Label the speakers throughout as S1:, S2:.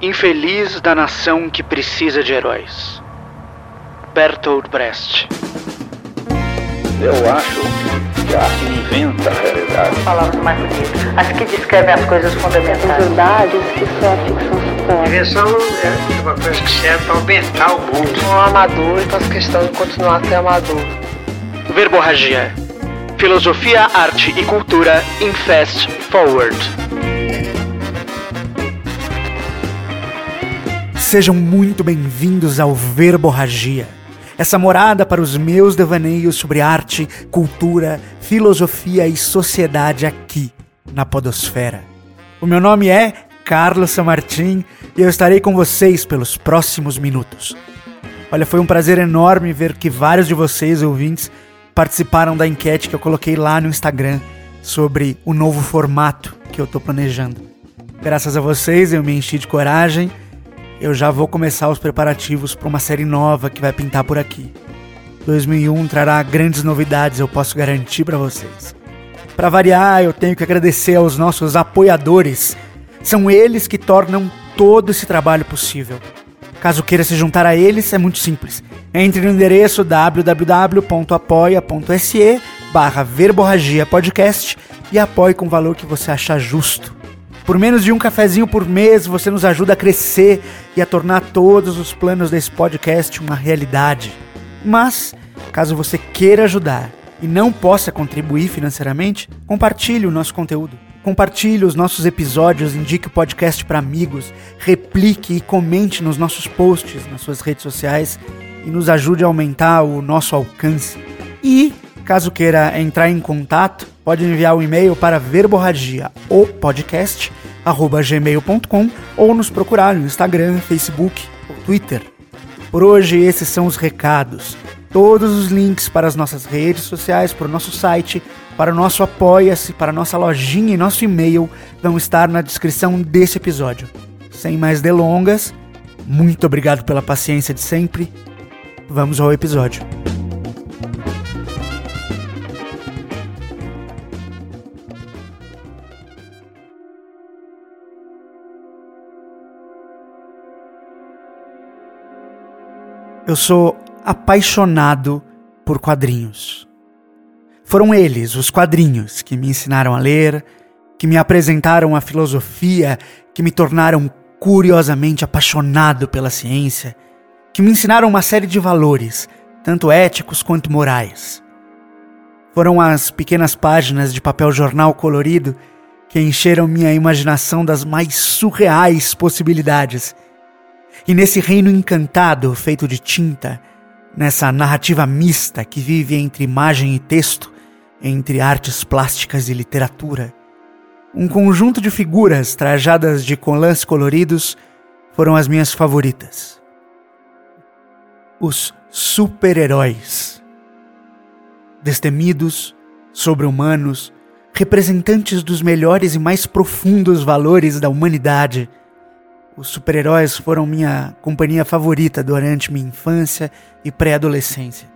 S1: Infeliz da nação que precisa de heróis. Bertolt Brecht.
S2: Eu acho que a arte inventa a realidade.
S3: Palavras mais bonitas. As que descrevem as coisas fundamentais.
S4: verdades que só a ficção supõe.
S5: Invenção é uma coisa que serve para aumentar o mundo.
S6: Um amador e faço questão de continuar a ser amador.
S1: Verborragia. Filosofia, arte e cultura em Fast Forward.
S7: Sejam muito bem-vindos ao Verborragia, essa morada para os meus devaneios sobre arte, cultura, filosofia e sociedade aqui na Podosfera. O meu nome é Carlos Samartim e eu estarei com vocês pelos próximos minutos. Olha, foi um prazer enorme ver que vários de vocês, ouvintes, participaram da enquete que eu coloquei lá no Instagram sobre o novo formato que eu estou planejando. Graças a vocês eu me enchi de coragem eu já vou começar os preparativos para uma série nova que vai pintar por aqui. 2001 trará grandes novidades, eu posso garantir para vocês. Para variar, eu tenho que agradecer aos nossos apoiadores. São eles que tornam todo esse trabalho possível. Caso queira se juntar a eles, é muito simples. Entre no endereço www.apoia.se barra verborragia podcast e apoie com o valor que você achar justo. Por menos de um cafezinho por mês, você nos ajuda a crescer e a tornar todos os planos desse podcast uma realidade. Mas, caso você queira ajudar e não possa contribuir financeiramente, compartilhe o nosso conteúdo. Compartilhe os nossos episódios, indique o podcast para amigos, replique e comente nos nossos posts nas suas redes sociais e nos ajude a aumentar o nosso alcance. E, caso queira entrar em contato, pode enviar um e-mail para verborragia ou podcast gmail.com ou nos procurar no Instagram, Facebook ou Twitter. Por hoje, esses são os recados. Todos os links para as nossas redes sociais, para o nosso site, para o nosso Apoia-se, para a nossa lojinha e nosso e-mail vão estar na descrição desse episódio. Sem mais delongas, muito obrigado pela paciência de sempre. Vamos ao episódio. Eu sou apaixonado por quadrinhos. Foram eles, os quadrinhos, que me ensinaram a ler, que me apresentaram a filosofia, que me tornaram curiosamente apaixonado pela ciência, que me ensinaram uma série de valores, tanto éticos quanto morais. Foram as pequenas páginas de papel jornal colorido que encheram minha imaginação das mais surreais possibilidades e nesse reino encantado feito de tinta, nessa narrativa mista que vive entre imagem e texto, entre artes plásticas e literatura, um conjunto de figuras trajadas de colãs coloridos foram as minhas favoritas. Os super-heróis. Destemidos, sobre-humanos, representantes dos melhores e mais profundos valores da humanidade os super-heróis foram minha companhia favorita durante minha infância e pré-adolescência,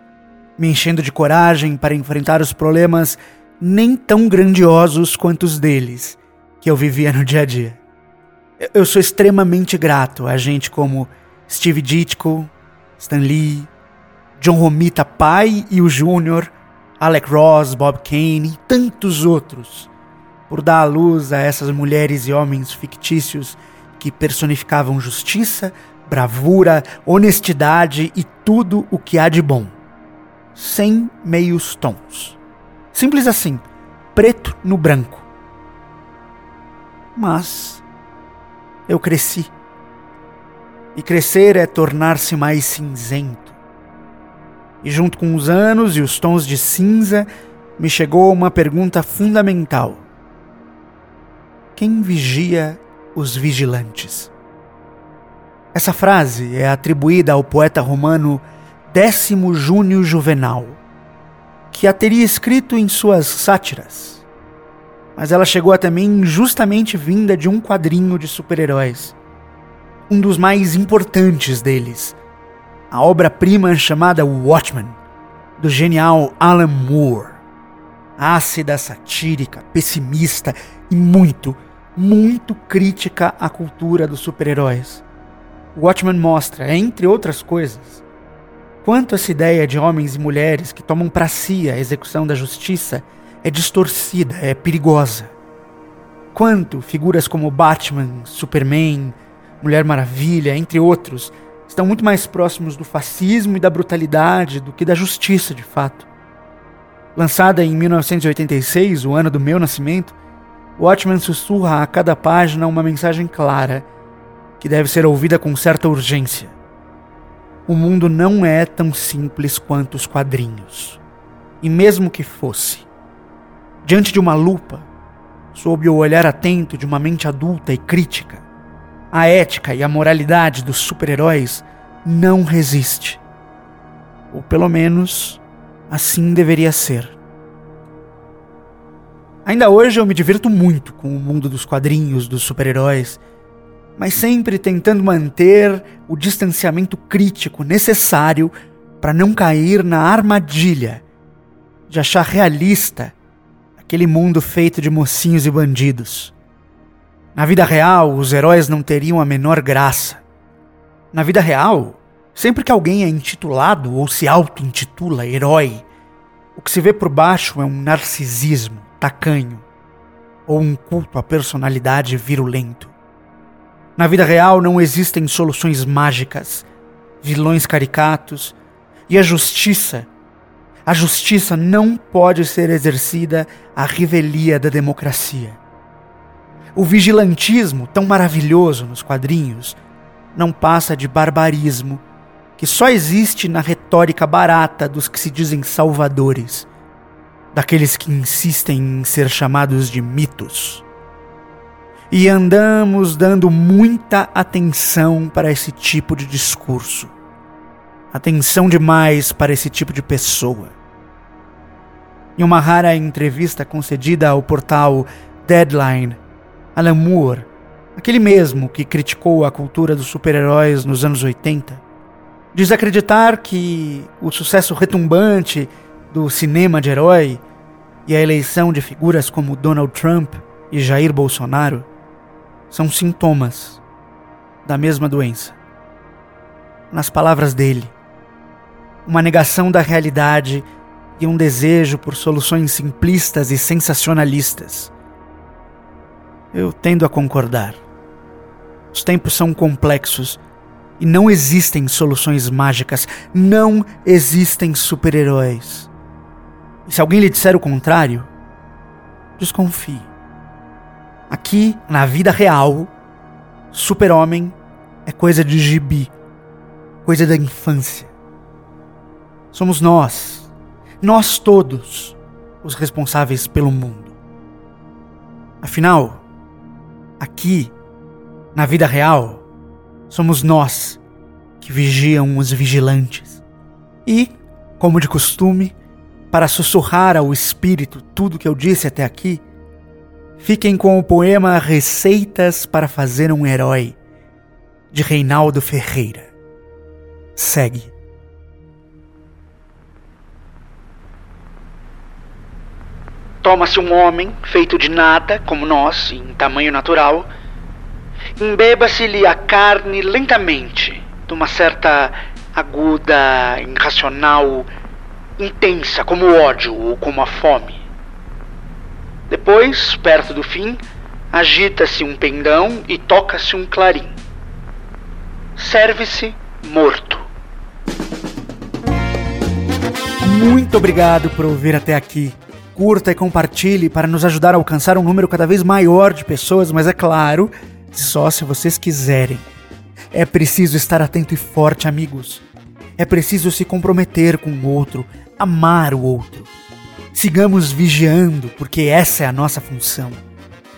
S7: me enchendo de coragem para enfrentar os problemas nem tão grandiosos quanto os deles que eu vivia no dia a dia. Eu sou extremamente grato a gente como Steve Ditko, Stan Lee, John Romita pai e o Júnior, Alec Ross, Bob Kane e tantos outros, por dar à luz a essas mulheres e homens fictícios que personificavam justiça, bravura, honestidade e tudo o que há de bom. Sem meios tons. Simples assim, preto no branco. Mas eu cresci. E crescer é tornar-se mais cinzento. E junto com os anos e os tons de cinza, me chegou uma pergunta fundamental: Quem vigia os vigilantes. Essa frase é atribuída ao poeta romano Décimo Júnio Juvenal, que a teria escrito em suas sátiras. Mas ela chegou até mim justamente vinda de um quadrinho de super-heróis, um dos mais importantes deles, a obra-prima chamada Watchmen, do genial Alan Moore. Ácida, satírica, pessimista e muito, muito crítica à cultura dos super-heróis. Watchmen mostra, entre outras coisas, quanto essa ideia de homens e mulheres que tomam para si a execução da justiça é distorcida, é perigosa. Quanto figuras como Batman, Superman, Mulher Maravilha, entre outros, estão muito mais próximos do fascismo e da brutalidade do que da justiça de fato. Lançada em 1986, o ano do meu nascimento, Watchmen sussurra a cada página uma mensagem clara que deve ser ouvida com certa urgência. O mundo não é tão simples quanto os quadrinhos. E mesmo que fosse, diante de uma lupa, sob o olhar atento de uma mente adulta e crítica, a ética e a moralidade dos super-heróis não resiste. Ou pelo menos assim deveria ser. Ainda hoje eu me divirto muito com o mundo dos quadrinhos, dos super-heróis, mas sempre tentando manter o distanciamento crítico necessário para não cair na armadilha de achar realista aquele mundo feito de mocinhos e bandidos. Na vida real, os heróis não teriam a menor graça. Na vida real, sempre que alguém é intitulado ou se auto-intitula herói, o que se vê por baixo é um narcisismo tacanho ou um culto à personalidade virulento. Na vida real não existem soluções mágicas, vilões caricatos e a justiça. A justiça não pode ser exercida à revelia da democracia. O vigilantismo, tão maravilhoso nos quadrinhos, não passa de barbarismo que só existe na retórica barata dos que se dizem salvadores, daqueles que insistem em ser chamados de mitos. E andamos dando muita atenção para esse tipo de discurso. Atenção demais para esse tipo de pessoa. Em uma rara entrevista concedida ao portal Deadline, Alan Moore, aquele mesmo que criticou a cultura dos super-heróis nos anos 80, diz acreditar que o sucesso retumbante do cinema de herói e a eleição de figuras como Donald Trump e Jair Bolsonaro são sintomas da mesma doença. Nas palavras dele, uma negação da realidade e um desejo por soluções simplistas e sensacionalistas eu tendo a concordar. Os tempos são complexos e não existem soluções mágicas, não existem super-heróis. E se alguém lhe disser o contrário, desconfie. Aqui, na vida real, super-homem é coisa de gibi, coisa da infância. Somos nós, nós todos, os responsáveis pelo mundo. Afinal, Aqui, na vida real, somos nós que vigiam os vigilantes. E, como de costume, para sussurrar ao espírito tudo que eu disse até aqui, fiquem com o poema Receitas para Fazer um Herói, de Reinaldo Ferreira. Segue.
S1: Toma-se um homem feito de nada, como nós, em tamanho natural, embeba-se-lhe a carne lentamente, de uma certa aguda, irracional, intensa, como o ódio ou como a fome. Depois, perto do fim, agita-se um pendão e toca-se um clarim. Serve-se morto.
S7: Muito obrigado por ouvir até aqui curta e compartilhe para nos ajudar a alcançar um número cada vez maior de pessoas, mas é claro, só se vocês quiserem. É preciso estar atento e forte, amigos. É preciso se comprometer com o outro, amar o outro. Sigamos vigiando, porque essa é a nossa função.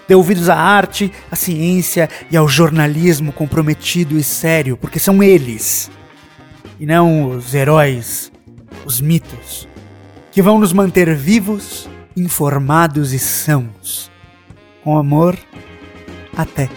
S7: Dê ouvidos à arte, à ciência e ao jornalismo comprometido e sério, porque são eles, e não os heróis, os mitos, que vão nos manter vivos informados e sãos. Com amor, até.